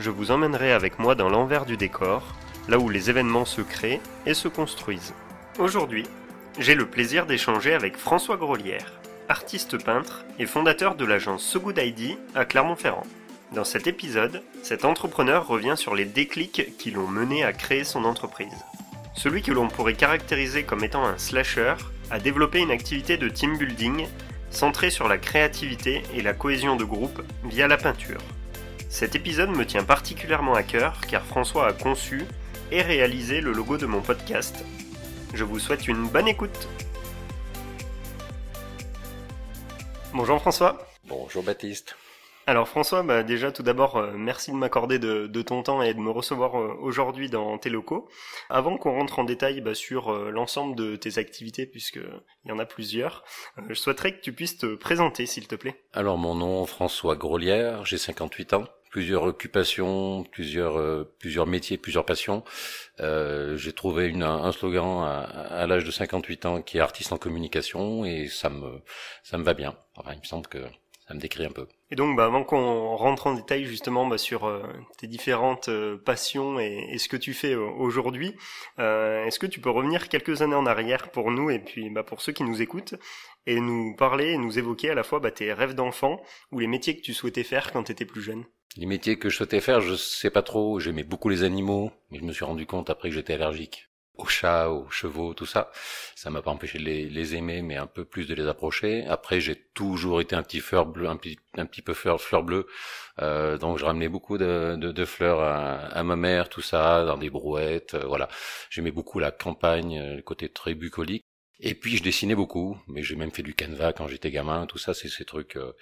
je vous emmènerai avec moi dans l'envers du décor, là où les événements se créent et se construisent. Aujourd'hui, j'ai le plaisir d'échanger avec François Grolière, artiste peintre et fondateur de l'agence So Good ID à Clermont-Ferrand. Dans cet épisode, cet entrepreneur revient sur les déclics qui l'ont mené à créer son entreprise. Celui que l'on pourrait caractériser comme étant un slasher a développé une activité de team building centrée sur la créativité et la cohésion de groupe via la peinture. Cet épisode me tient particulièrement à cœur car François a conçu et réalisé le logo de mon podcast. Je vous souhaite une bonne écoute. Bonjour François. Bonjour Baptiste. Alors François, bah déjà tout d'abord, euh, merci de m'accorder de, ton temps et de me recevoir euh, aujourd'hui dans tes locaux. Avant qu'on rentre en détail bah, sur euh, l'ensemble de tes activités, puisqu'il y en a plusieurs, je souhaiterais que tu puisses te présenter s'il te plaît. Alors mon nom François Grolière, j'ai 58 ans plusieurs occupations, plusieurs plusieurs métiers, plusieurs passions. j'ai trouvé une, un slogan à, à l'âge de 58 ans qui est artiste en communication et ça me ça me va bien. Enfin, il me semble que ça me décrit un peu. Et donc, bah, avant qu'on rentre en détail justement bah, sur euh, tes différentes euh, passions et, ce que tu fais euh, aujourd'hui, est-ce que tu peux revenir quelques années en arrière pour nous et puis bah, pour ceux qui nous écoutent et nous parler et nous évoquer à la fois bah, tes rêves d'enfant ou les métiers que tu souhaitais faire quand tu étais plus jeune? Les métiers que je souhaitais faire, je sais pas trop. J'aimais beaucoup les animaux, mais je me suis rendu compte après que j'étais allergique aux chats, aux chevaux, tout ça. Ça m'a pas empêché de les, aimer, mais un peu plus de les approcher. Après, j'ai toujours été un petit fleur bleu, un petit, un petit peu fleur, fleur bleue. Euh, donc, je ramenais beaucoup de, de, fleurs à, ma mère, tout ça, dans des brouettes. Euh, voilà. J'aimais beaucoup la campagne, le côté très bucolique. Et puis je dessinais beaucoup, mais j'ai même fait du canevas quand j'étais gamin, tout ça, c'est ces trucs. Euh.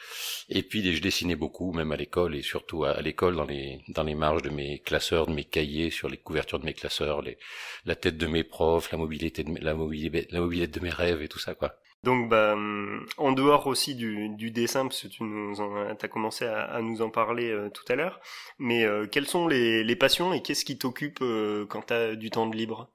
Et puis je dessinais beaucoup, même à l'école et surtout à, l'école dans les dans les marges de mes classeurs, de mes cahiers, sur les couvertures de mes classeurs, les, la tête de mes profs, la mobilité de la mobilité, la mobilité de mes rêves et tout ça quoi. Donc, bah, hum, en dehors aussi du, du dessin, parce que tu nous as commencé à, à, nous en parler euh, tout à l'heure, mais euh, quelles sont les, les passions et qu'est-ce qui t'occupe quand tu as du temps de libre?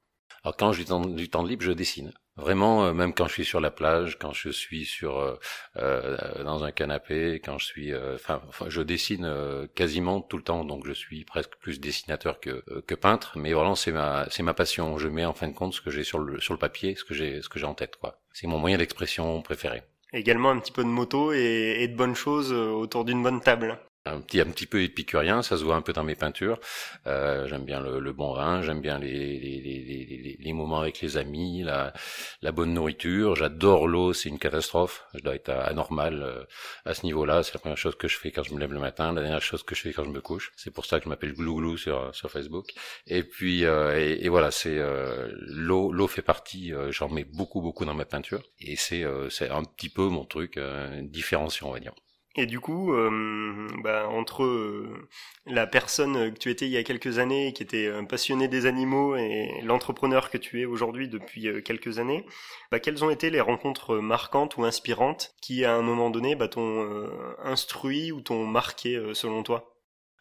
Alors quand j'ai du temps libre, je dessine. Vraiment, euh, même quand je suis sur la plage, quand je suis sur euh, euh dans un canapé, quand je suis, euh, enfin, je dessine quasiment tout le temps, donc je suis presque plus dessinateur que que peintre. Mais vraiment, c'est ma c'est ma passion. Je mets en fin de compte ce que j'ai sur le sur le papier, ce que j'ai ce que j'ai en tête, quoi. C'est mon moyen d'expression préféré. Également un petit peu de moto et de bonnes choses autour d'une bonne table un petit un petit peu épicurien, ça se voit un peu dans mes peintures. Euh, j'aime bien le, bon vin, j'aime bien les, les, les, les, moments avec les amis, la, la bonne nourriture. J'adore l'eau, c'est une catastrophe. Je dois être anormal euh, à ce niveau-là. C'est la première chose que je fais quand je me lève le matin, la dernière chose que je fais quand je me couche. C'est pour ça que je m'appelle Glouglou sur sur Facebook. Et puis euh, et, voilà, c'est euh, l'eau. L'eau fait partie. J'en mets beaucoup beaucoup dans ma peinture et c'est c'est un petit peu mon truc différenciant, on va dire. Et du coup, euh, bah, entre euh, la personne que tu étais il y a quelques années, qui était passionnée des animaux, et l'entrepreneur que tu es aujourd'hui depuis euh, quelques années, bah, quelles ont été les rencontres marquantes ou inspirantes qui, à un moment donné, bah, t'ont instruit ou t'ont marqué selon toi?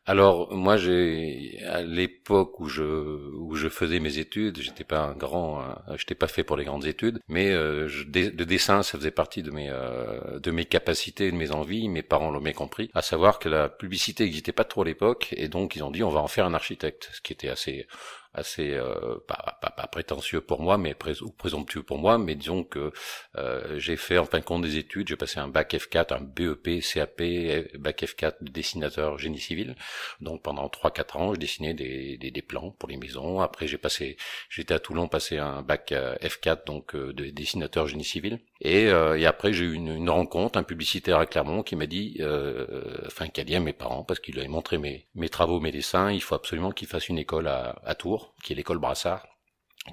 Alors moi j'ai à l'époque où je faisais mes études, j'étais pas un grand, euh, j'étais pas fait pour les grandes études, mais euh, je, le dessin ça faisait partie de mes euh, de mes capacités, de mes envies. Mes parents l'ont bien compris, à savoir que la publicité n'existait pas trop à l'époque, et donc ils ont dit on va en faire un architecte, ce qui était assez assez euh, pas, pas, prétentieux pour moi, mais présomptueux pour moi, mais disons que euh, j'ai fait en fin de compte des études, j'ai passé un bac F4, un BEP, CAP, bac F4 de dessinateur génie civil. Donc pendant 3-4 ans, je dessinais des, des, plans pour les maisons. Après j'ai passé, j'étais à Toulon, passé un bac euh, F4 donc de dessinateur génie civil. Et, euh, après j'ai eu une, rencontre, un publicitaire à Clermont qui m'a dit, euh, enfin qui a dit à mes parents parce qu'il avait montré mes, mes travaux, mes dessins, il faut absolument qu'il fasse une école à, Tours qui est l'école Brassard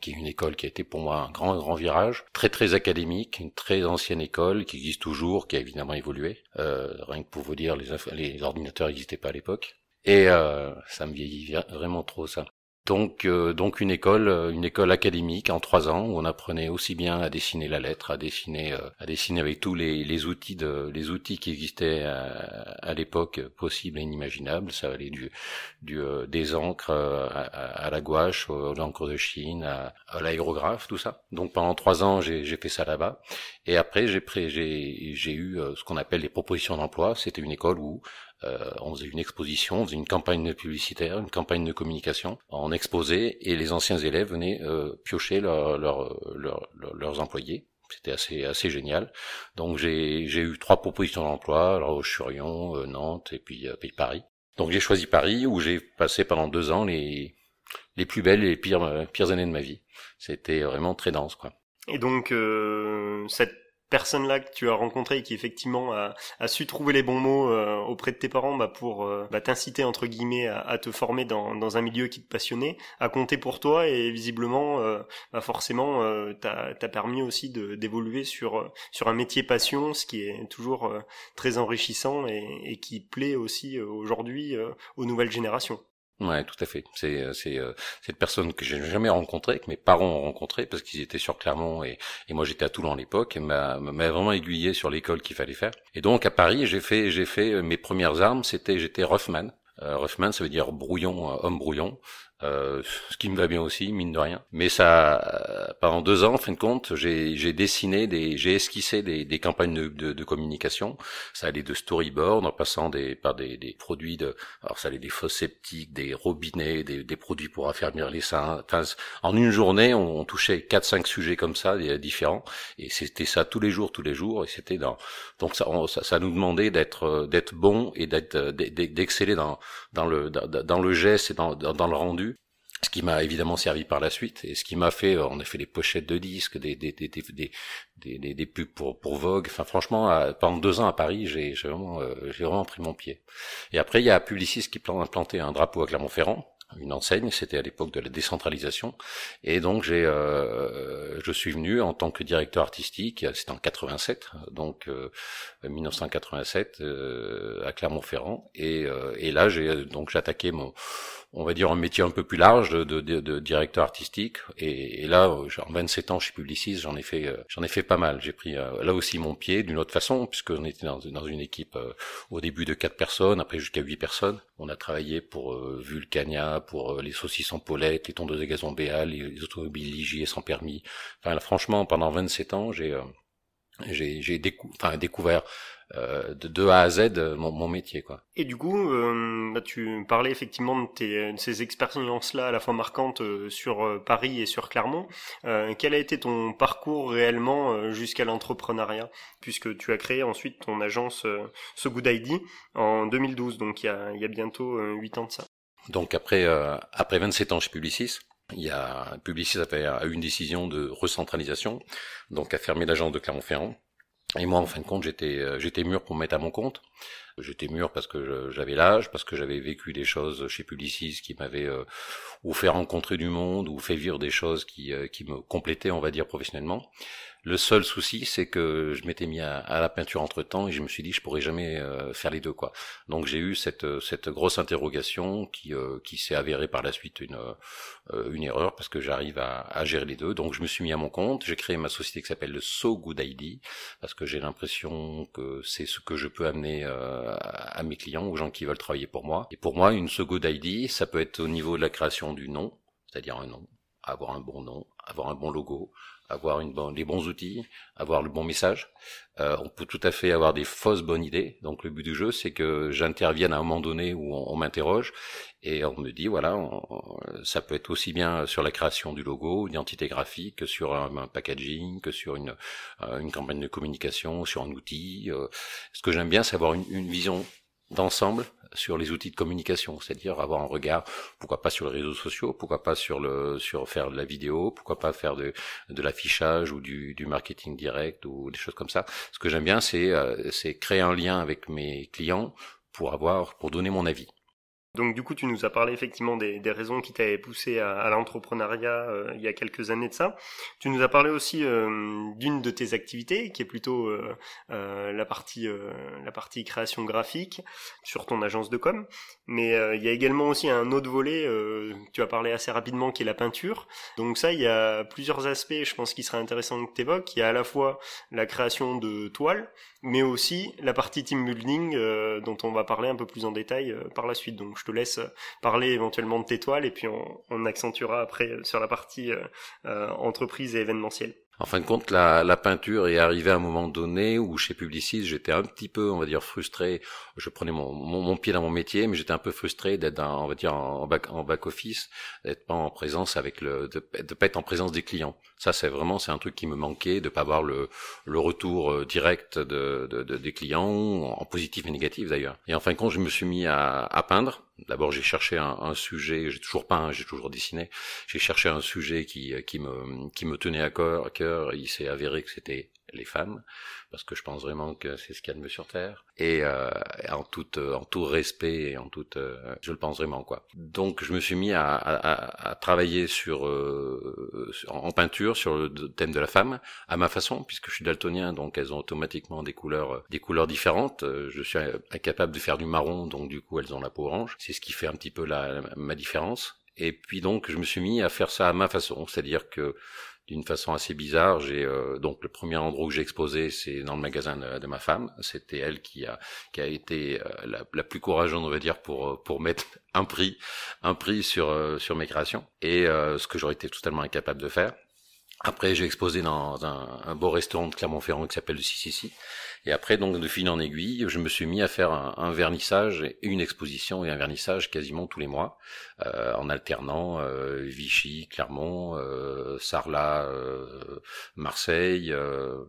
qui est une école qui a été pour moi un grand grand virage, très très académique, une très ancienne école qui existe toujours, qui a évidemment évolué. Euh, rien que pour vous dire, les, les ordinateurs n'existaient pas à l'époque. Et euh, ça me vieillit vraiment trop ça. Donc, euh, donc une école, euh, une école académique en trois ans où on apprenait aussi bien à dessiner la lettre, à dessiner, euh, à dessiner avec tous les, les, outils de, les outils qui existaient à, l'époque possibles et inimaginables. Ça allait du, du des encres à, la gouache, aux l'encre de Chine, à, l'aérographe, tout ça. Donc pendant trois ans, j'ai fait ça là-bas. Et après, j'ai j'ai eu ce qu'on appelle les propositions d'emploi. C'était une école où euh, on faisait une exposition, on faisait une campagne publicitaire, une campagne de communication, on exposait et les anciens élèves venaient euh, piocher leurs employés. C'était assez assez génial. Donc j'ai eu trois propositions d'emploi, alors Churion, euh, Nantes et puis, puis Paris. Donc j'ai choisi Paris où j'ai passé pendant deux ans les les plus belles et les pires pires années de ma vie. C'était vraiment très dense quoi. Et donc cette personne-là que tu as rencontré et qui effectivement a, su trouver les bons mots euh, auprès de tes parents bah, pour euh, bah, t'inciter entre guillemets à, à, te former dans, un milieu qui te passionnait, a compté pour toi et visiblement euh, bah, forcément t'as as permis aussi d'évoluer sur un métier passion, ce qui est toujours très enrichissant et, qui plaît aussi aujourd'hui aux nouvelles générations. Ouais, tout à fait. C'est euh, c'est euh, cette personne que j'ai jamais rencontrée, que mes parents ont rencontrée parce qu'ils étaient sur Clermont et, et moi j'étais à Toulon à l'époque et m'a m'a vraiment aiguillé sur l'école qu'il fallait faire. Et donc à Paris, j'ai fait j'ai fait euh, mes premières armes, c'était j'étais Ruffman. Euh, Ruffman, ça veut dire brouillon, homme brouillon. Euh, ce qui me va bien aussi, mine de rien. Mais ça, euh, pendant deux ans, en fin de compte, j'ai dessiné, des, j'ai esquissé des, des campagnes de, de, de, communication. Ça allait de storyboard, en passant des, par des, des produits de, alors ça allait des fosses sceptiques, des robinets, des, des produits pour affermir les seins. Enfin, en une journée, on, touchait quatre, cinq sujets comme ça, différents, et c'était ça tous les jours, tous les jours, et c'était dans, donc ça, ça, ça, nous demandait d'être, d'être bon et d'être, d'exceller dans, dans le, dans le geste et dans, dans le rendu ce qui m'a évidemment servi par la suite et ce qui m'a fait on a fait les pochettes de disques des des des des des, des, pubs pour pour Vogue. Enfin franchement pendant deux ans à Paris j'ai j'ai vraiment euh, j'ai vraiment pris mon pied. Et après il y a Publicis qui a planté un drapeau à Clermont-Ferrand une enseigne, c'était à l'époque de la décentralisation, et donc j'ai, euh, je suis venu en tant que directeur artistique, c'était en 87, donc 1987 euh, à Clermont-Ferrand, et, et là j'ai donc j'ai attaqué mon on va dire un métier un peu plus large de, de, de directeur artistique. Et, là, en 27 ans, je suis publiciste, j'en ai fait, euh, j'en ai fait pas mal. J'ai pris euh, là aussi mon pied d'une autre façon, puisqu'on était dans, dans, une équipe euh, au début de quatre personnes, après jusqu'à huit personnes. On a travaillé pour Vulcania, pour les saucissons Paulette, les tondeuses de gazon Béal, les, automobiles Ligier sans permis. Enfin, franchement, pendant 27 ans, j'ai j'ai découvert euh, de, de A à Z euh, mon, mon, métier quoi. Et du coup, euh, bah, tu parlais effectivement de, tes, de ces expériences-là à la fois marquantes euh, sur Paris et sur Clermont. quel a été ton parcours réellement jusqu'à l'entrepreneuriat, puisque tu as créé ensuite ton agence So Good ID en 2012, donc il y a, il y a bientôt 8 ans de ça. Donc après après 27 ans chez Publicis, il y a Publicis a fait a eu une décision de recentralisation, donc a fermé l'agence de Clermont-Ferrand et moi, en fin de compte, j'étais euh, j'étais mûr pour me mettre à mon compte. J'étais mûr parce que j'avais l'âge, parce que j'avais vécu des choses chez Publicis qui m'avaient euh, ou fait rencontrer du monde, ou fait vivre des choses qui, euh, qui me complétaient, on va dire, professionnellement. Le seul souci, c'est que je m'étais mis à, la peinture entre temps et je me suis dit je pourrais jamais euh, faire les deux quoi. Donc j'ai eu cette cette grosse interrogation qui euh, qui s'est avérée par la suite une euh, une erreur parce que j'arrive à, à, gérer les deux. Donc je me suis mis à mon compte, j'ai créé ma société qui s'appelle le So Good ID parce que j'ai l'impression que c'est ce que je peux amener à mes clients, aux gens qui veulent travailler pour moi. Et pour moi, une So Good ID, ça peut être au niveau de la création du nom, c'est-à-dire un nom, avoir un bon nom, avoir un bon logo, avoir une les bons outils, avoir le bon message. Euh, on peut tout à fait avoir des fausses bonnes idées. Donc le but du jeu, c'est que j'intervienne à un moment donné où on, m'interroge et on me dit voilà, ça peut être aussi bien sur la création du logo, d'identité graphique, que sur un, packaging, que sur une, euh, une campagne de communication, sur un outil. Euh. ce que j'aime bien, c'est avoir une, une vision d'ensemble sur les outils de communication, c'est-à-dire avoir un regard, pourquoi pas sur les réseaux sociaux, pourquoi pas sur le sur faire de la vidéo, pourquoi pas faire de, de l'affichage ou du, du marketing direct ou des choses comme ça. Ce que j'aime bien, c'est euh, c'est créer un lien avec mes clients pour avoir pour donner mon avis. Donc du coup, tu nous as parlé effectivement des, raisons qui t'avaient poussé à, l'entrepreneuriat euh, il y a quelques années de ça. Tu nous as parlé aussi euh, d'une de tes activités qui est plutôt euh, la partie la partie création graphique sur ton agence de com. Mais il y a également aussi un autre volet. tu as parlé assez rapidement qui est la peinture. Donc ça, il y a plusieurs aspects. Je pense qu'il serait intéressant que tu évoques. Il y a à la fois la création de toiles, mais aussi la partie team building dont on va parler un peu plus en détail par la suite. Donc je te laisse parler éventuellement de tes toiles et puis on, accentuera après sur la partie euh, euh, entreprise et événementielle. En fin de compte, la, la, peinture est arrivée à un moment donné où chez Publicis, j'étais un petit peu, on va dire, frustré. Je prenais mon, mon, pied dans mon métier, mais j'étais un peu frustré d'être, on va dire, en back, en back office, d'être pas en présence avec le, de, de pas être en présence des clients. Ça, c'est vraiment, c'est un truc qui me manquait, de pas avoir le, le retour euh, direct de, de, de, des clients, en positif et négatif d'ailleurs. Et en fin de compte, je me suis mis à, à peindre. D'abord, j'ai cherché un, sujet, j'ai toujours peint, j'ai toujours dessiné. J'ai cherché un sujet qui, qui me, qui me tenait à cœur, à cœur. Il s'est avéré que c'était les femmes, parce que je pense vraiment que c'est ce qu'il y a de mieux sur Terre, et euh, en tout en tout respect et en toute, euh, je le pense vraiment quoi. Donc je me suis mis à, à, à travailler sur euh, en peinture sur le thème de la femme à ma façon, puisque je suis daltonien, donc elles ont automatiquement des couleurs des couleurs différentes. Je suis incapable de faire du marron, donc du coup elles ont la peau orange. C'est ce qui fait un petit peu la, ma différence. Et puis donc je me suis mis à faire ça à ma façon, c'est-à-dire que d'une façon assez bizarre. J'ai euh, donc le premier endroit où j'ai exposé, c'est dans le magasin de, ma femme. C'était elle qui a qui a été euh, la, la, plus courageuse, on va dire, pour euh, pour mettre un prix un prix sur sur mes créations et ce que j'aurais été totalement incapable de faire. Après, j'ai exposé dans un, beau restaurant de Clermont-Ferrand qui s'appelle le CCC. Et après, donc, de fil en aiguille, je me suis mis à faire un, vernissage, et une exposition et un vernissage quasiment tous les mois, euh, en alternant euh, Vichy, Clermont, euh, Sarlat, euh, Marseille, euh,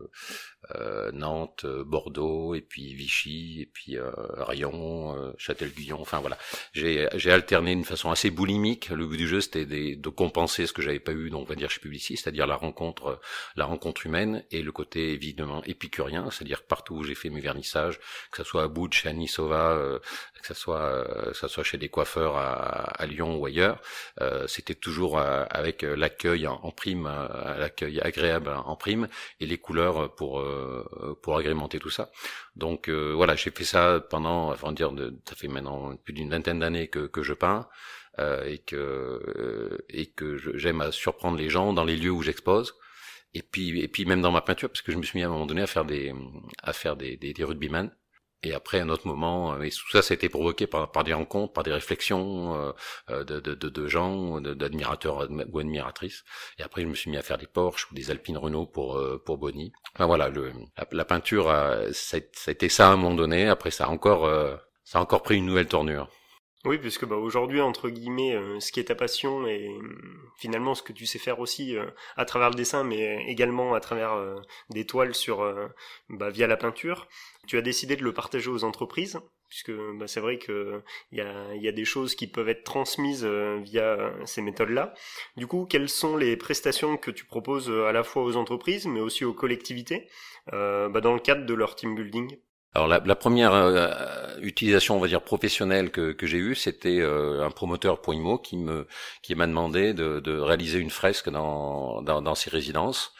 euh, Nantes, Bordeaux, et puis Vichy, et puis Rion, Châtel-Guyon. Enfin voilà, j'ai alterné d'une façon assez boulimique. Le but du jeu, c'était de compenser ce que j'avais pas eu, donc on va dire chez Publicis, c'est-à-dire la rencontre, la rencontre humaine et le côté évidemment épicurien, c'est-à-dire partout où j'ai fait mes vernissages, que ce soit à Bout, chez Anisova, euh, que ce soit, euh, ça soit chez des coiffeurs à, à Lyon ou ailleurs, euh, c'était toujours avec l'accueil en, prime, l'accueil agréable en prime et les couleurs pour pour agrémenter tout ça. Donc voilà, j'ai fait ça pendant, enfin dire, de, ça fait maintenant plus d'une vingtaine d'années que, que je peins. Euh, et que et que j'aime surprendre les gens dans les lieux où j'expose et puis et puis même dans ma peinture parce que je me suis mis à un moment donné à faire des à faire des des, et après, à un autre moment, euh, et tout ça, ça a été provoqué par, par des rencontres, par des réflexions euh, euh de, de, de, gens, d'admirateurs ou admiratrices. Et après, je me suis mis à faire des Porsche ou des Alpine Renault pour pour Bonnie. Enfin voilà, le, la, peinture, ça, a été ça à un moment donné. Après, ça a encore ça a encore pris une nouvelle tournure. Oui, puisque bah, aujourd'hui, entre guillemets, euh, ce qui est ta passion et euh, finalement ce que tu sais faire aussi euh, à travers le dessin, mais également à travers des toiles sur, bah, via la peinture, tu as décidé de le partager aux entreprises, puisque bah, c'est vrai que il y a, y a, des choses qui peuvent être transmises via ces méthodes-là. Du coup, quelles sont les prestations que tu proposes à la fois aux entreprises, mais aussi aux collectivités, bah, dans le cadre de leur team building? Alors la, première euh, utilisation, on va dire professionnelle que, j'ai eue, c'était euh, un promoteur pour qui me m'a demandé de, réaliser une fresque dans dans, ses résidences.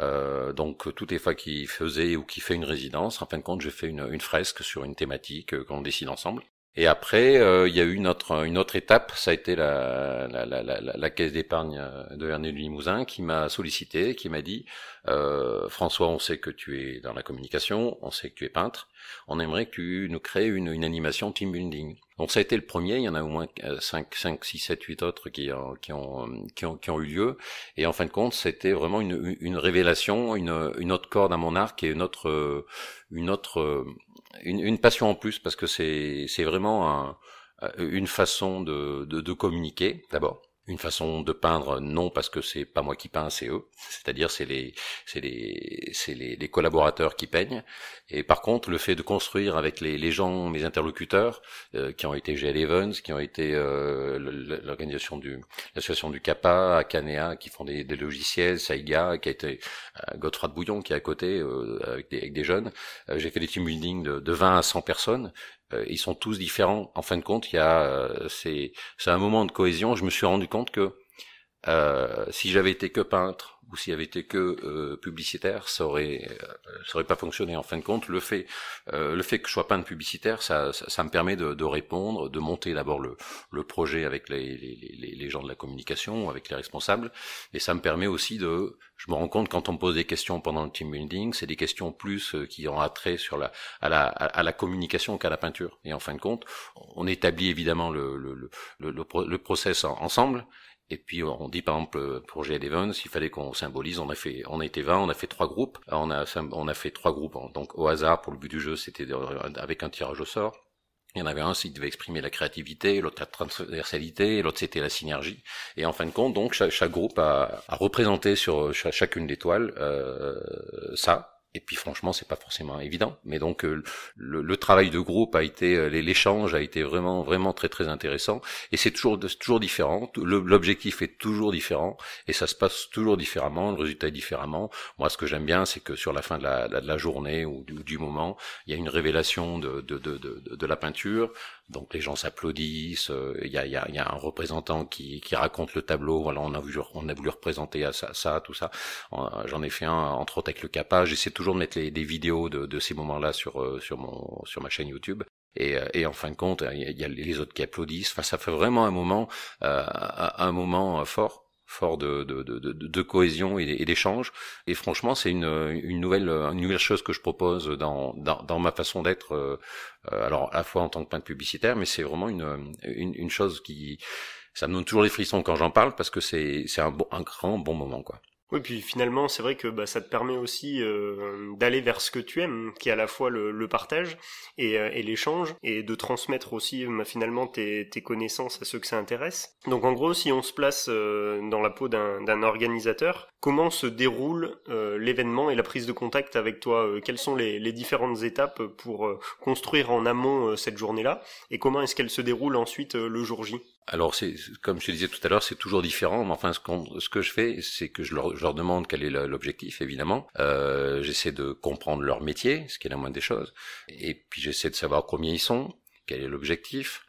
Euh, donc toutes les fois qu'il faisait ou qu'il fait une résidence, en fin de compte, j'ai fait une, une fresque sur une thématique qu'on décide ensemble. Et après, euh, il y a eu une autre, une autre étape, ça a été la, la, la, la caisse d'épargne de Vernet du Limousin qui m'a sollicité, qui m'a dit euh, François, on sait que tu es dans la communication, on sait que tu es peintre, on aimerait que tu nous crées une, une animation team building. Donc ça a été le premier, il y en a au moins 5, 5 6, 7, 8 autres qui, qui, ont, qui, ont, qui ont eu lieu. Et en fin de compte, c'était vraiment une, une révélation, une, une autre corde à mon arc et une autre, une, autre une, une passion en plus, parce que c'est vraiment un, une façon de, de communiquer d'abord une façon de peindre non parce que c'est pas moi qui peins c'est eux. C'est-à-dire c'est les c'est les c'est les, les, collaborateurs qui peignent. Et par contre le fait de construire avec les, les gens mes interlocuteurs euh, qui ont été GL Evans qui ont été euh, l'organisation du l'association du CAPA Canea qui font des, des logiciels Saiga qui a été euh, Godefroy de Bouillon qui est à côté euh, avec, des, avec des jeunes j'ai fait des team building de, de 20 à 100 personnes ils sont tous différents. En fin de compte, il y a c'est c'est un moment de cohésion. Je me suis rendu compte que si j'avais été que peintre ou s'il avait été que euh, publicitaire, ça aurait, euh, ça aurait pas fonctionné. En fin de compte, le fait, euh, le fait que je sois de publicitaire, ça, ça, me permet de, de, répondre, de monter d'abord le, le projet avec les, les, les, gens de la communication, avec les responsables, et ça me permet aussi de, je me rends compte quand on me pose des questions pendant le team building, c'est des questions plus qui ont attrait sur la, à la, à la communication qu'à la peinture. Et en fin de compte, on établit évidemment le, le, le, le, le process ensemble, et puis on dit par exemple pour GL Evans, il fallait qu'on symbolise, on a fait, on a été 20, on a fait trois groupes, on a, on a fait trois groupes, donc au hasard pour le but du jeu, c'était avec un tirage au sort. Il y en avait un qui devait exprimer la créativité, l'autre la transversalité, l'autre c'était la synergie. Et en fin de compte, donc chaque, groupe a, a, représenté sur chacune des toiles euh, ça, et puis franchement, c'est pas forcément évident. Mais donc euh, le, travail de groupe a été, euh, l'échange a été vraiment vraiment très très intéressant. Et c'est toujours toujours différent. L'objectif est toujours différent et ça se passe toujours différemment. Le résultat est différemment. Moi, ce que j'aime bien, c'est que sur la fin de la, journée ou du, moment, il y a une révélation de, de, de, de la peinture donc les gens s'applaudissent, euh, il y, a, y, a, y, a, un représentant qui, qui, raconte le tableau, voilà, on a voulu, on a voulu représenter à ça, ça tout ça. J'en ai fait un, entre autres avec le j'essaie toujours de mettre les, des vidéos de, de ces moments-là sur, euh, sur, sur ma chaîne YouTube. Et, euh, et, en fin de compte, il y a les autres qui applaudissent. Enfin, ça fait vraiment un moment, euh, un moment fort fort de, de, de, cohésion et, d'échange. Et franchement, c'est une, une, nouvelle, une nouvelle chose que je propose dans, dans, dans ma façon d'être. Euh, alors à la fois en tant que peintre publicitaire, mais c'est vraiment une, une, une, chose qui, ça me donne toujours les frissons quand j'en parle parce que c'est un, bon, un grand bon moment, quoi. Oui, puis finalement, c'est vrai que bah, ça te permet aussi euh, d'aller vers ce que tu aimes, qui est à la fois le, le partage et, euh, et l'échange, et de transmettre aussi bah, finalement tes, tes, connaissances à ceux que ça intéresse. Donc en gros, si on se place euh, dans la peau d'un organisateur, comment se déroule l'événement et la prise de contact avec toi? Quelles sont les, les, différentes étapes pour construire en amont cette journée-là? Et comment est-ce qu'elle se déroule ensuite le jour J? Alors, c'est comme je te disais tout à l'heure, c'est toujours différent. Mais enfin, ce, ce que je fais, c'est que je leur, je leur, demande quel est l'objectif, évidemment. Euh, j'essaie de comprendre leur métier, ce qui est la moindre des choses. Et puis, j'essaie de savoir combien ils sont, quel est l'objectif.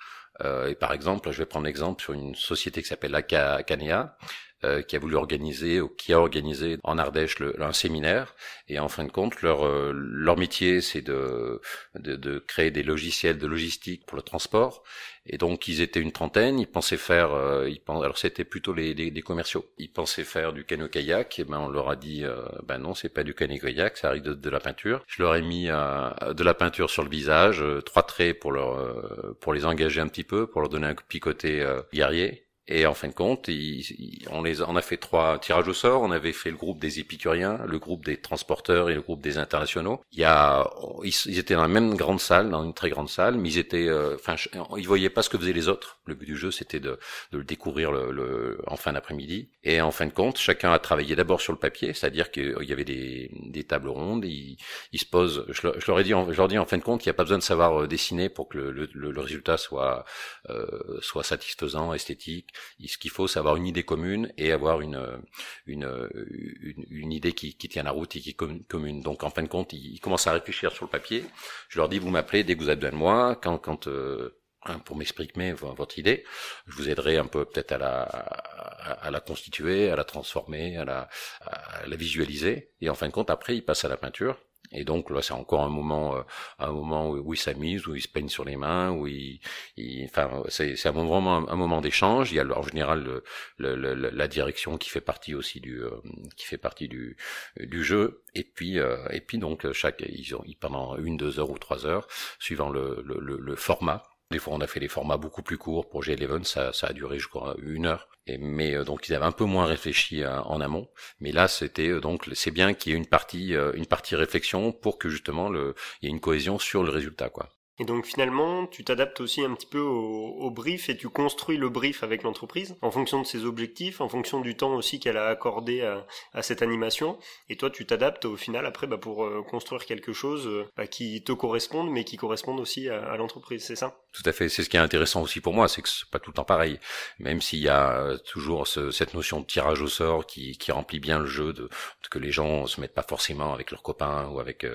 Euh, et par exemple, je vais prendre l'exemple sur une société qui s'appelle Acanea. Euh, qui a voulu organiser ou qui a organisé en Ardèche le, un séminaire. Et en fin de compte leur euh, leur métier c'est de, de, de créer des logiciels de logistique pour le transport. Et donc ils étaient une trentaine, ils pensaient faire, euh, ils pensaient, alors c'était plutôt les, les, commerciaux, ils pensaient faire du canot kayak, et ben on leur a dit, euh, ben non c'est pas du canot kayak, ça arrive de, de, la peinture. Je leur ai mis de la peinture sur le visage, trois traits pour leur, pour les engager un petit peu, pour leur donner un petit côté guerrier. Et en fin de compte, on, les, on a fait trois tirages au sort. On avait fait le groupe des épicuriens, le groupe des transporteurs et le groupe des internationaux. Il y a, ils, étaient dans la même grande salle, dans une très grande salle, mais ils étaient, euh, enfin, ils voyaient pas ce que faisaient les autres. Le but du jeu, c'était de, de, le découvrir le, le en fin d'après-midi. Et en fin de compte, chacun a travaillé d'abord sur le papier, c'est-à-dire qu'il y avait des, des tables rondes. Ils, ils se posent. Je, leur ai dit, je leur dis en fin de compte, il n'y a pas besoin de savoir euh, dessiner pour que le, le résultat soit euh, soit satisfaisant, esthétique ce qu'il faut, c'est avoir une idée commune et avoir une une, une, idée qui, qui, tient la route et qui est commune. Donc en fin de compte, ils, commencent à réfléchir sur le papier. Je leur dis, vous m'appelez dès que vous avez besoin de moi, quand quand euh, hein, pour m'exprimer votre idée, je vous aiderai un peu peut-être à la à, la constituer, à la transformer, à la à la visualiser. Et en fin de compte, après, ils passent à la peinture. Et donc là, c'est encore un moment, euh, un moment où, ils s'amusent, où ils se peignent sur les mains, où ils, enfin, c'est, c'est vraiment un, moment d'échange. Il y a en général le, le, la direction qui fait partie aussi du, euh, qui fait partie du, du jeu. Et puis, euh, et puis donc chaque, ils ont, pendant une, deux heures ou trois heures, suivant le, le, le format. Des fois, on a fait des formats beaucoup plus courts. Pour G11, ça, a duré, je une heure. Et, mais euh, donc, ils avaient un peu moins réfléchi euh, en amont. Mais là, c'était euh, donc, c'est bien qu'il y ait une partie, une partie réflexion pour que justement, le, il y ait une cohésion sur le résultat, quoi. Et donc finalement, tu t'adaptes aussi un petit peu au, brief et tu construis le brief avec l'entreprise en fonction de ses objectifs, en fonction du temps aussi qu'elle a accordé à, cette animation. Et toi, tu t'adaptes au final après bah, pour euh, construire quelque chose euh, bah, qui te corresponde, mais qui corresponde aussi à, l'entreprise, c'est ça? Tout à fait. C'est ce qui est intéressant aussi pour moi, c'est que c'est pas tout le temps pareil. Même s'il y a euh, toujours cette notion de tirage au sort qui, qui remplit bien le jeu, de, que les gens se mettent pas forcément avec leurs copains ou avec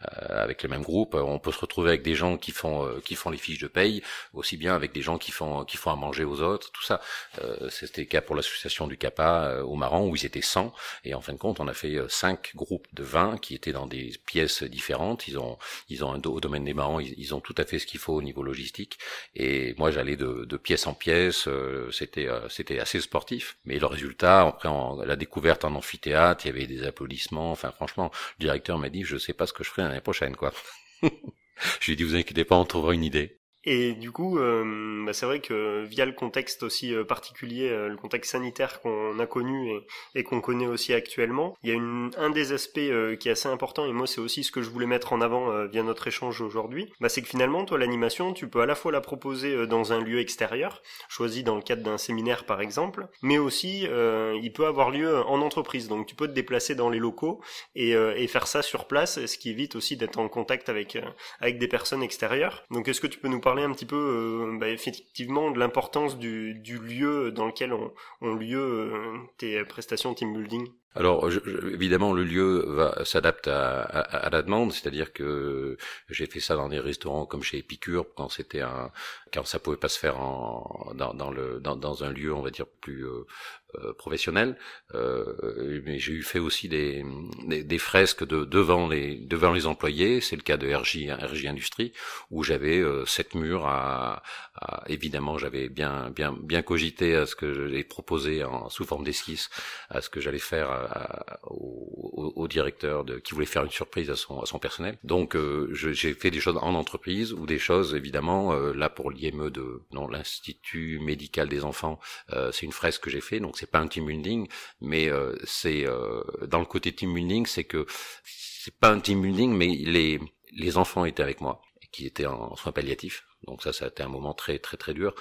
avec le même groupe, on peut se retrouver avec des gens qui qui font qui font les fiches de paye, aussi bien avec des gens qui font qui font à manger aux autres, tout ça. C'était le cas pour l'association du CAPA au Maran où ils étaient 100 et en fin de compte on a fait cinq groupes de 20 qui étaient dans des pièces différentes. Ils ont ils ont un au domaine des Marans, ils, ont tout à fait ce qu'il faut au niveau logistique. Et moi j'allais de, de pièce en pièce, c'était c'était assez sportif. Mais le résultat après en, la découverte en amphithéâtre, il y avait des applaudissements. Enfin, franchement, le directeur m'a dit, je sais pas ce que je ferai l'année prochaine, quoi. je lui ai dit, vous inquiétez pas, on trouvera une idée. Et du coup, euh, bah c'est vrai que via le contexte aussi euh, particulier, euh, le contexte sanitaire qu'on a connu et, qu'on connaît aussi actuellement, il y a un des aspects qui est assez important, et moi c'est aussi ce que je voulais mettre en avant via notre échange aujourd'hui, bah c'est que finalement, toi, l'animation, tu peux à la fois la proposer dans un lieu extérieur, choisi dans le cadre d'un séminaire par exemple, mais aussi il peut avoir lieu en entreprise, donc tu peux te déplacer dans les locaux et, faire ça sur place, ce qui évite aussi d'être en contact avec des personnes extérieures. Donc est-ce que tu peux nous parler un petit peu euh, bah, effectivement de l'importance du, lieu dans lequel ont, ont lieu euh, tes prestations team building alors évidemment le lieu s'adapte à, à, à, la demande, c'est-à-dire que j'ai fait ça dans des restaurants comme chez Épicure quand c'était un quand ça pouvait pas se faire en, dans, dans le dans, dans, un lieu on va dire plus euh, euh, professionnel, euh, mais j'ai eu fait aussi des, des, des, fresques de, devant les devant les employés. C'est le cas de RJ RJ Industrie où j'avais euh, sept murs à, à évidemment j'avais bien bien bien cogité à ce que j'ai proposé en sous forme d'esquisse à ce que j'allais faire à, au, directeur de, qui voulait faire une surprise à son personnel. Donc euh, j'ai fait des choses en entreprise ou des choses évidemment là pour l'IME de non l'institut médical des enfants. c'est une fresque que j'ai fait donc c'est pas un team building, mais euh, c'est euh, dans le côté team building, c'est que c'est pas un team building, mais les les enfants étaient avec moi, qui étaient en soins palliatifs. Donc ça, ça a été un moment très très très dur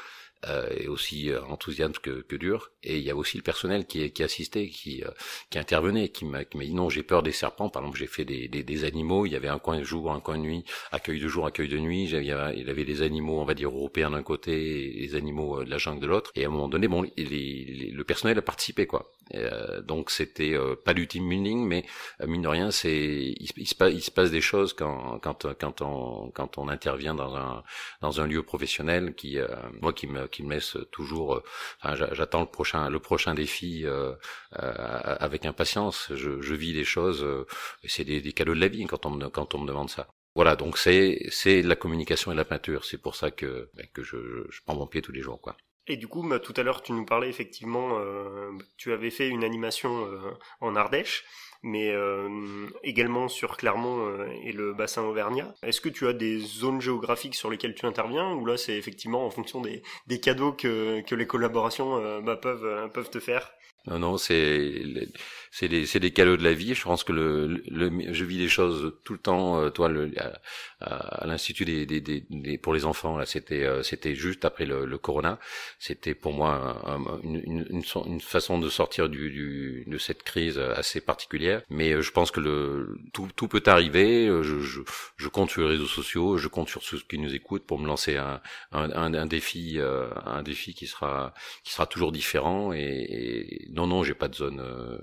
euh, et aussi euh, enthousiaste que, que dur. Et il y a aussi le personnel qui, qui assistait, qui, euh, qui intervenait, qui m'a dit non, j'ai peur des serpents. Par exemple, j'ai fait des, des, des, animaux. Il y avait un coin de jour, un coin de nuit, accueil de jour, accueil de nuit. Il y avait, il avait des animaux, on va dire européens d'un côté, des animaux de la jungle de l'autre. Et à un moment donné, bon, le personnel a participé, quoi. Euh, donc c'était euh, pas du team building, mais euh, mine de rien, c'est il, se passe, il se passe des choses quand quand quand on quand on intervient dans un dans un lieu professionnel qui moi qui me qui me laisse toujours. Enfin, j'attends le prochain le prochain défi avec impatience. Je, je vis des choses. c'est des, des cadeaux de la vie quand on me quand on me demande ça. Voilà, donc c'est c'est la communication et la peinture. C'est pour ça que ben, que je, je prends mon pied tous les jours, quoi. Et du coup, bah, tout à l'heure, tu nous parlais effectivement, euh, tu avais fait une animation euh, en Ardèche, mais euh, également sur Clermont et le bassin Auvergnat. Est-ce que tu as des zones géographiques sur lesquelles tu interviens, ou là c'est effectivement en fonction des, cadeaux que, que les collaborations bah, peuvent, peuvent te faire? Non, non, c'est c'est des c'est des cadeaux de la vie. Je pense que le, le je vis des choses tout le temps. Euh, toi, le, à, l'institut des, des, des, pour les enfants, là, c'était euh, c'était juste après le, le corona. C'était pour moi une, une, une, façon de sortir du, du, de cette crise assez particulière. Mais euh, je pense que le tout, tout peut arriver. Je, je, je, compte sur les réseaux sociaux, je compte sur ceux qui nous écoutent pour me lancer un un, un, défi un défi qui sera qui sera toujours différent et, et non, non, j'ai pas de zone euh,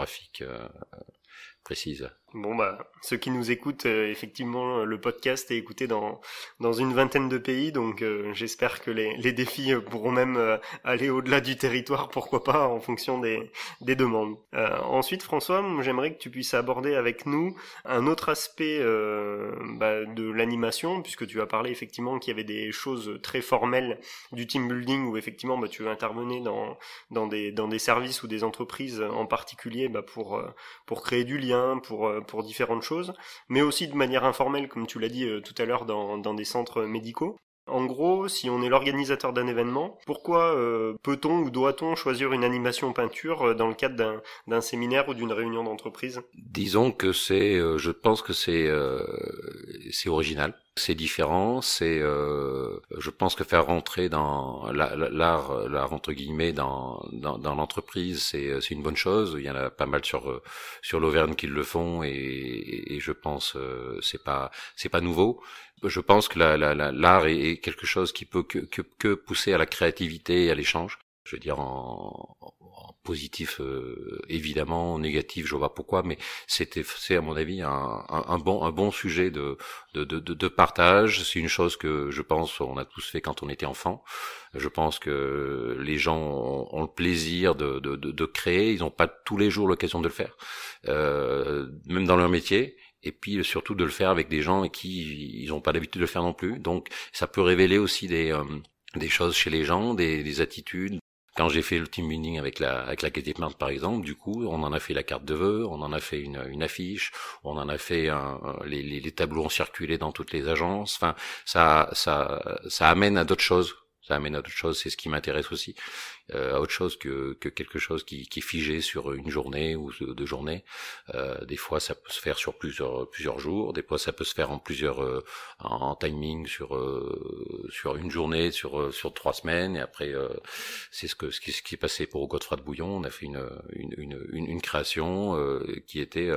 géographique euh, précise. Bon bah ceux qui nous écoutent euh, effectivement le podcast est écouté dans dans une vingtaine de pays donc euh, j'espère que les, les défis euh, pourront même aller au-delà du territoire pourquoi pas en fonction des des demandes. ensuite François j'aimerais que tu puisses aborder avec nous un autre aspect bah, de l'animation puisque tu as parlé effectivement qu'il y avait des choses très formelles du team building où effectivement bah, tu intervenir dans dans des dans des services ou des entreprises en particulier bah, pour pour créer du lien pour pour différentes choses, mais aussi de manière informelle, comme tu l'as dit euh, tout à l'heure, dans, des centres médicaux. En gros, si on est l'organisateur d'un événement, pourquoi euh, peut-on ou doit-on choisir une animation peinture euh, dans le cadre d'un séminaire ou d'une réunion d'entreprise? Disons que c'est, je pense que c'est c'est original c'est différent, c'est, euh, je pense que faire rentrer dans l'art, l'art entre guillemets, dans dans, dans l'entreprise, c'est c'est une bonne chose. Il y en a pas mal sur sur l'Auvergne qui le font et, et je pense euh, c'est pas c'est pas nouveau. Je pense que l'art la, la, est, quelque chose qui peut que, que, que pousser à la créativité et à l'échange. Je veux dire en positif évidemment, négatif, je vois pourquoi, mais c'était c'est à mon avis un, un, bon un bon sujet de de, de, de partage. C'est une chose que je pense on a tous fait quand on était enfant. Je pense que les gens ont, le plaisir de, de, de, créer. Ils n'ont pas tous les jours l'occasion de le faire, euh, même dans leur métier et puis surtout de le faire avec des gens qui ils n'ont pas l'habitude de le faire non plus. Donc ça peut révéler aussi des euh, des choses chez les gens, des, des attitudes. Quand j'ai fait le team building avec la avec la Caisse par exemple, du coup, on en a fait la carte de vœux, on en a fait une, une affiche, on en a fait un, les, les, les tableaux ont circulé dans toutes les agences. Enfin, ça ça ça amène à d'autres choses ça amène à autre chose, c'est ce qui m'intéresse aussi, à autre chose que, que quelque chose qui, qui, est figé sur une journée ou deux journées. Euh, des fois, ça peut se faire sur plusieurs plusieurs jours, des fois, ça peut se faire en plusieurs euh, en timing sur euh, sur une journée, sur euh, sur trois semaines, et après, c'est ce que ce qui, ce qui est passé pour Godefroy de Bouillon. On a fait une une, une, une création qui était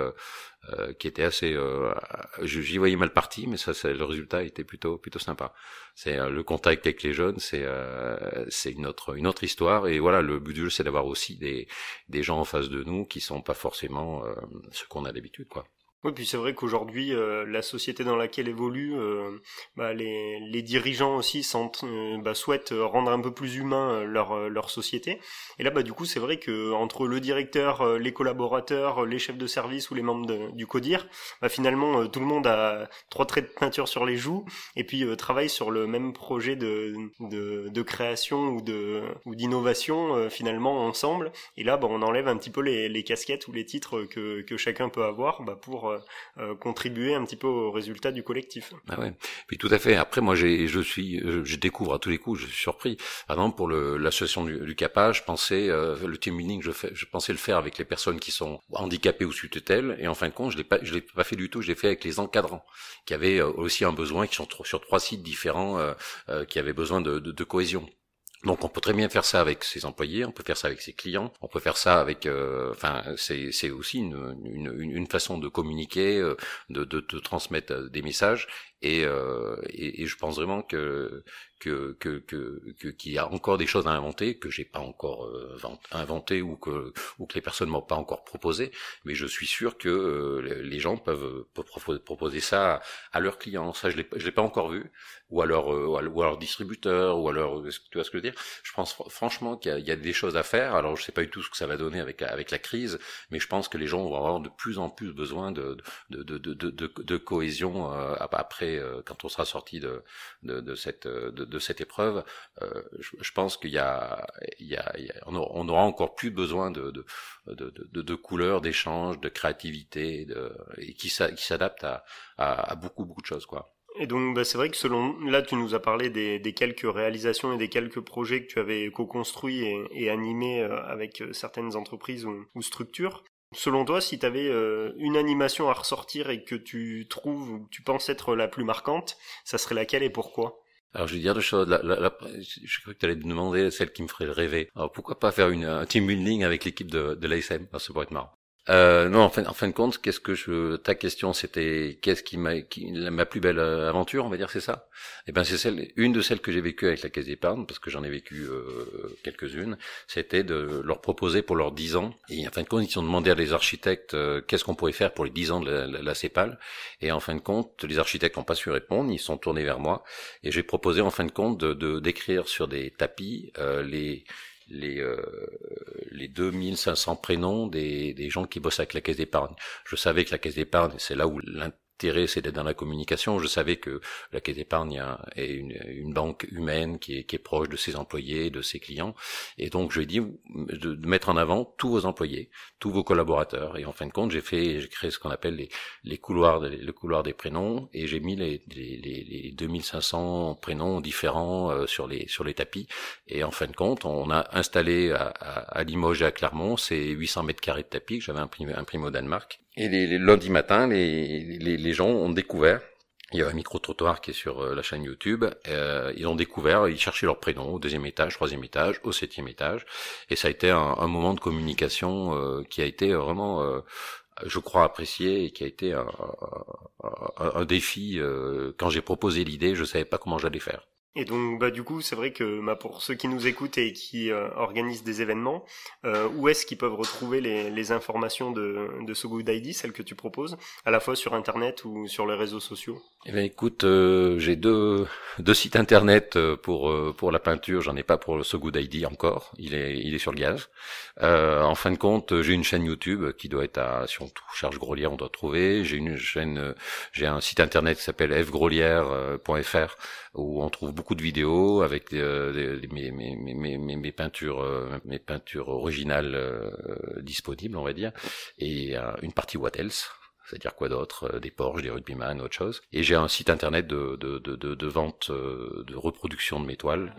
euh, qui était assez, euh, j'y voyais mal parti, mais ça, le résultat était plutôt plutôt sympa. C'est euh, le contact avec les jeunes, c'est euh, c'est une autre une autre histoire. Et voilà, le but du jeu, c'est d'avoir aussi des gens en face de nous qui sont pas forcément ce qu'on a d'habitude, quoi. Oui, puis c'est vrai qu'aujourd'hui, euh, la société dans laquelle évolue, euh, bah, les, les, dirigeants aussi euh, bah, souhaitent rendre un peu plus humain leur, leur société. Et là, bah, du coup, c'est vrai que entre le directeur, les collaborateurs, les chefs de service ou les membres du CODIR, bah, finalement, tout le monde a trois traits de peinture sur les joues et puis travaille sur le même projet de, de, de création ou de ou d'innovation finalement ensemble. Et là, bah, on enlève un petit peu les, les casquettes ou les titres que, que chacun peut avoir bah, pour euh, euh, contribuer un petit peu au résultat du collectif. Ah ouais. Puis tout à fait. Après, moi, j'ai, je suis, je découvre à tous les coups, je suis surpris. Par exemple, pour l'association du, du CAPA, je pensais euh, le team building, je, fais, je pensais le faire avec les personnes qui sont handicapées ou sous tutelle, et en fin de compte, je l'ai pas, je l'ai pas fait du tout. Je l'ai fait avec les encadrants, qui avaient aussi un besoin, qui sont sur trois sites différents, qui avaient besoin de, de, de cohésion. Donc on peut très bien faire ça avec ses employés, on peut faire ça avec ses clients, on peut faire ça avec, euh, enfin c'est aussi une, façon de communiquer, euh, de, de, de transmettre des messages et, euh, et, et, je pense vraiment que que que qu'il y a encore des choses à inventer que j'ai pas encore euh, inventé ou que ou que les personnes m'ont pas encore proposé mais je suis sûr que euh, les gens peuvent, proposer ça à, leurs clients. Ça je l'ai je l'ai pas encore vu. Ou à leur ou à, leur distributeur ou à leur tu vois ce que je veux dire? Je pense franchement qu'il y, a, des choses à faire. Alors je sais pas du tout ce que ça va donner avec avec la crise mais je pense que les gens vont avoir de plus en plus besoin de de de, de, de cohésion après euh, quand on sera sorti de, de cette, épreuve, euh, je, pense qu'il y a, on, aura, encore plus besoin de, couleurs, d'échanges, de créativité, et qui s'adapte à, beaucoup de choses. Et donc, bah, c'est vrai que selon là, tu nous as parlé des, quelques réalisations et des quelques projets que tu avais co-construits et, animés euh, avec certaines entreprises ou structures. Selon toi, si tu avais euh, une animation à ressortir et que tu trouves ou tu penses être la plus marquante, ça serait laquelle et pourquoi? Alors je vais dire deux choses. Je crois que tu allais te demander celle qui me ferait rêver. Alors pourquoi pas faire une, un team building avec l'équipe de, de l'ASM Ça pourrait être marrant. Euh, non, en fin, en fin de compte, qu'est-ce que je, ta question, c'était qu'est-ce qui m'a, qui, ma plus belle euh, aventure, on va dire, c'est ça? Eh ben, c'est celle, une de celles que j'ai vécues avec la Caisse d'épargne, parce que j'en ai vécu euh, quelques-unes. C'était de leur proposer pour leurs 10 ans. Et en fin de compte, ils ont demandé à des architectes euh, qu'est-ce qu'on pourrait faire pour les 10 ans de la, la, CEPAL. Et en fin de compte, les architectes n'ont pas su répondre. Ils sont tournés vers moi, et j'ai proposé en fin de compte de, de d'écrire sur des tapis les les, euh, les 2500 prénoms des, des gens qui bossent avec la caisse d'épargne. Je savais que la caisse d'épargne, c'est là où c'est d'être dans la communication. Je savais que la Caisse d'épargne est une, banque humaine qui est, proche de ses employés, de ses clients. Et donc, je lui ai dit de, mettre en avant tous vos employés, tous vos collaborateurs. Et en fin de compte, j'ai fait, j'ai créé ce qu'on appelle les, les couloirs, le couloir des prénoms, et j'ai mis les, les, les, 2500 prénoms différents euh, sur les tapis. Et en fin de compte, on a installé à Limoges et à Clermont ces 800 mètres carrés de tapis que j'avais imprimé, imprimé au Danemark et les, les lundi matin, les, les, les, gens ont découvert. Il y a un micro-trottoir qui est sur euh, la chaîne YouTube. Euh, ils ont découvert, ils cherchaient leur prénom au deuxième étage, troisième étage, au septième étage. Et ça a été un, un moment de communication euh, qui a été vraiment, euh, je crois, apprécié et qui a été un, un, un défi. quand j'ai proposé l'idée, je savais pas comment j'allais faire. Et donc, bah, du coup, c'est vrai que bah, pour ceux qui nous écoutent et qui euh, organisent des événements, euh, où est-ce qu'ils peuvent retrouver les, les informations de, de So Good ID, celles que tu proposes, à la fois sur Internet ou sur les réseaux sociaux? Eh bien, écoute, euh, j'ai deux, deux sites Internet euh, pour pour la peinture. J'en ai pas pour le So Good ID encore. Il est il est sur le gaz. en fin de compte, j'ai une chaîne YouTube qui doit être à si on charge Grolière, on doit trouver. J'ai une chaîne, j'ai un site Internet qui s'appelle fgrolière.fr où on trouve beaucoup de vidéos avec euh, mes, mes, mes, mes, peintures, euh, mes peintures originales euh, disponibles, on va dire, et une partie What Else, c'est-à-dire quoi d'autre Des Porsche, des Rugbyman, autre chose. Et j'ai un site internet de, de, de, de, vente, de reproduction de mes toiles,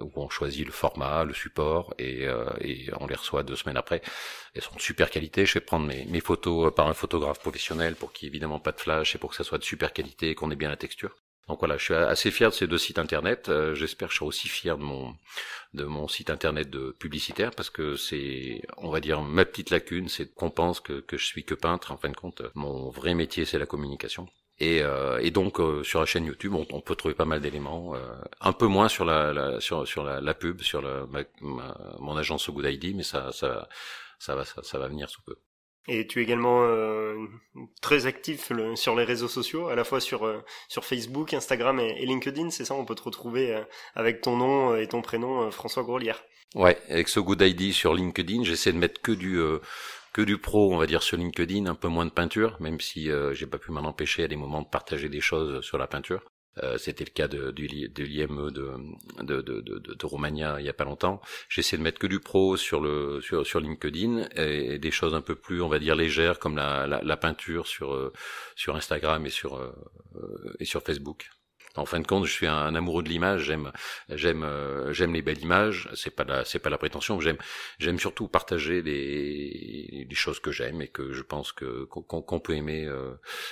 où on choisit le format, le support, et, et on les reçoit deux semaines après. Elles sont de super qualité. Je vais prendre mes, mes photos par un photographe professionnel pour qu'il n'y ait évidemment pas de flash et pour que ça soit de super qualité, qu'on ait bien la texture. Donc voilà, je suis assez fier de ces deux sites internet. Euh, j'espère que je serai aussi fier de mon de mon site internet de publicitaire parce que c'est, on va dire, ma petite lacune, c'est qu'on pense que que je suis que peintre. En fin de compte, mon vrai métier c'est la communication. Et, euh, et donc euh, sur la chaîne YouTube, on, peut trouver pas mal d'éléments, un peu moins sur la, sur sur la, pub, sur la, mon agence Good ID, mais ça ça ça va ça va venir sous peu. Et tu es également euh, très actif sur les réseaux sociaux, à la fois sur euh, sur Facebook, Instagram et, LinkedIn, c'est ça On peut te retrouver euh, avec ton nom et ton prénom, François Grolière. Ouais, avec ce Good ID sur LinkedIn, j'essaie de mettre que du que du pro, on va dire sur LinkedIn, un peu moins de peinture, même si j'ai pas pu m'en empêcher à des moments de partager des choses sur la peinture. Euh, c'était le cas de, de, l'IME de, de, il y a pas longtemps. J'essaie de mettre que du pro sur LinkedIn et, des choses un peu plus, on va dire légères comme la, la, la peinture sur euh, Instagram et sur euh, et sur Facebook. En fin de compte, je suis un, amoureux de l'image. J'aime, j'aime, j'aime les belles images. C'est pas la, c'est pas la prétention. J'aime, j'aime surtout partager les, les choses que j'aime et que je pense que qu'on, peut aimer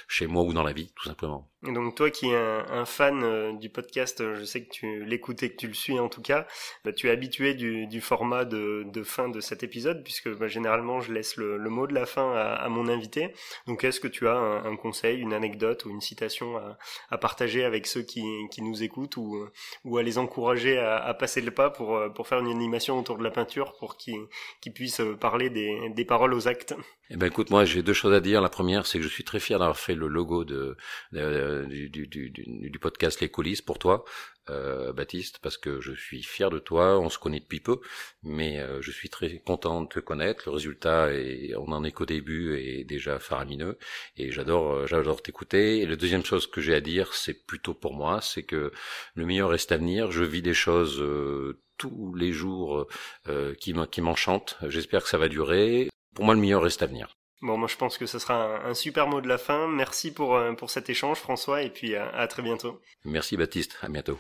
chez moi ou dans la vie, tout simplement. Donc toi qui es un, fan euh, du podcast, euh, je sais que tu l'écoutes et que tu le suis en tout cas, bah, tu es habitué du, format de, fin de cet épisode puisque bah, généralement je laisse le, mot de la fin à, mon invité. Donc est-ce que tu as un, conseil, une anecdote ou une citation à, partager avec ceux qui, nous écoutent ou, ou à les encourager à, passer le pas pour, pour faire une animation autour de la peinture pour qu'ils puissent parler des, des paroles aux actes eh ben écoute, moi j'ai deux choses à dire. La première, c'est que je suis très fier d'avoir fait le logo de, du, du, podcast Les coulisses pour toi, euh, Baptiste, parce que je suis fier de toi. On se connaît depuis peu, mais euh, je suis très content de te connaître. Le résultat, est, on en est qu'au début, est déjà faramineux, et j'adore, euh, j'adore t'écouter. Et la deuxième chose que j'ai à dire, c'est plutôt pour moi, c'est que le meilleur reste à venir. Je vis des choses. Euh, tous les jours qui m'enchantent. J'espère que ça va durer. Pour moi, le meilleur reste à venir. Bon, moi je pense que ce sera un, super mot de la fin. Merci pour, pour cet échange, François, et puis à, à très bientôt. Merci Baptiste, à bientôt.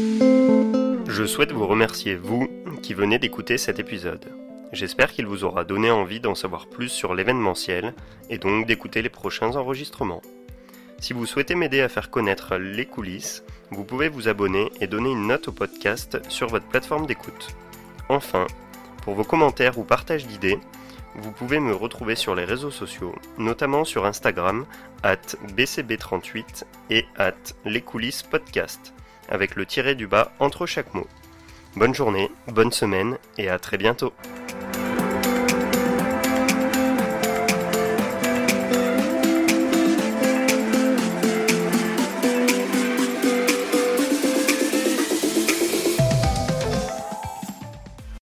Je souhaite vous remercier, vous, qui venez d'écouter cet épisode. J'espère qu'il vous aura donné envie d'en savoir plus sur l'événementiel et donc d'écouter les prochains enregistrements. Si vous souhaitez m'aider à faire connaître les coulisses, vous pouvez vous abonner et donner une note au podcast sur votre plateforme d'écoute. Enfin, pour vos commentaires ou partages d'idées, vous pouvez me retrouver sur les réseaux sociaux, notamment sur Instagram, at bcb38 et at les coulisses podcast, avec le tiré du bas entre chaque mot. Bonne journée, bonne semaine et à très bientôt.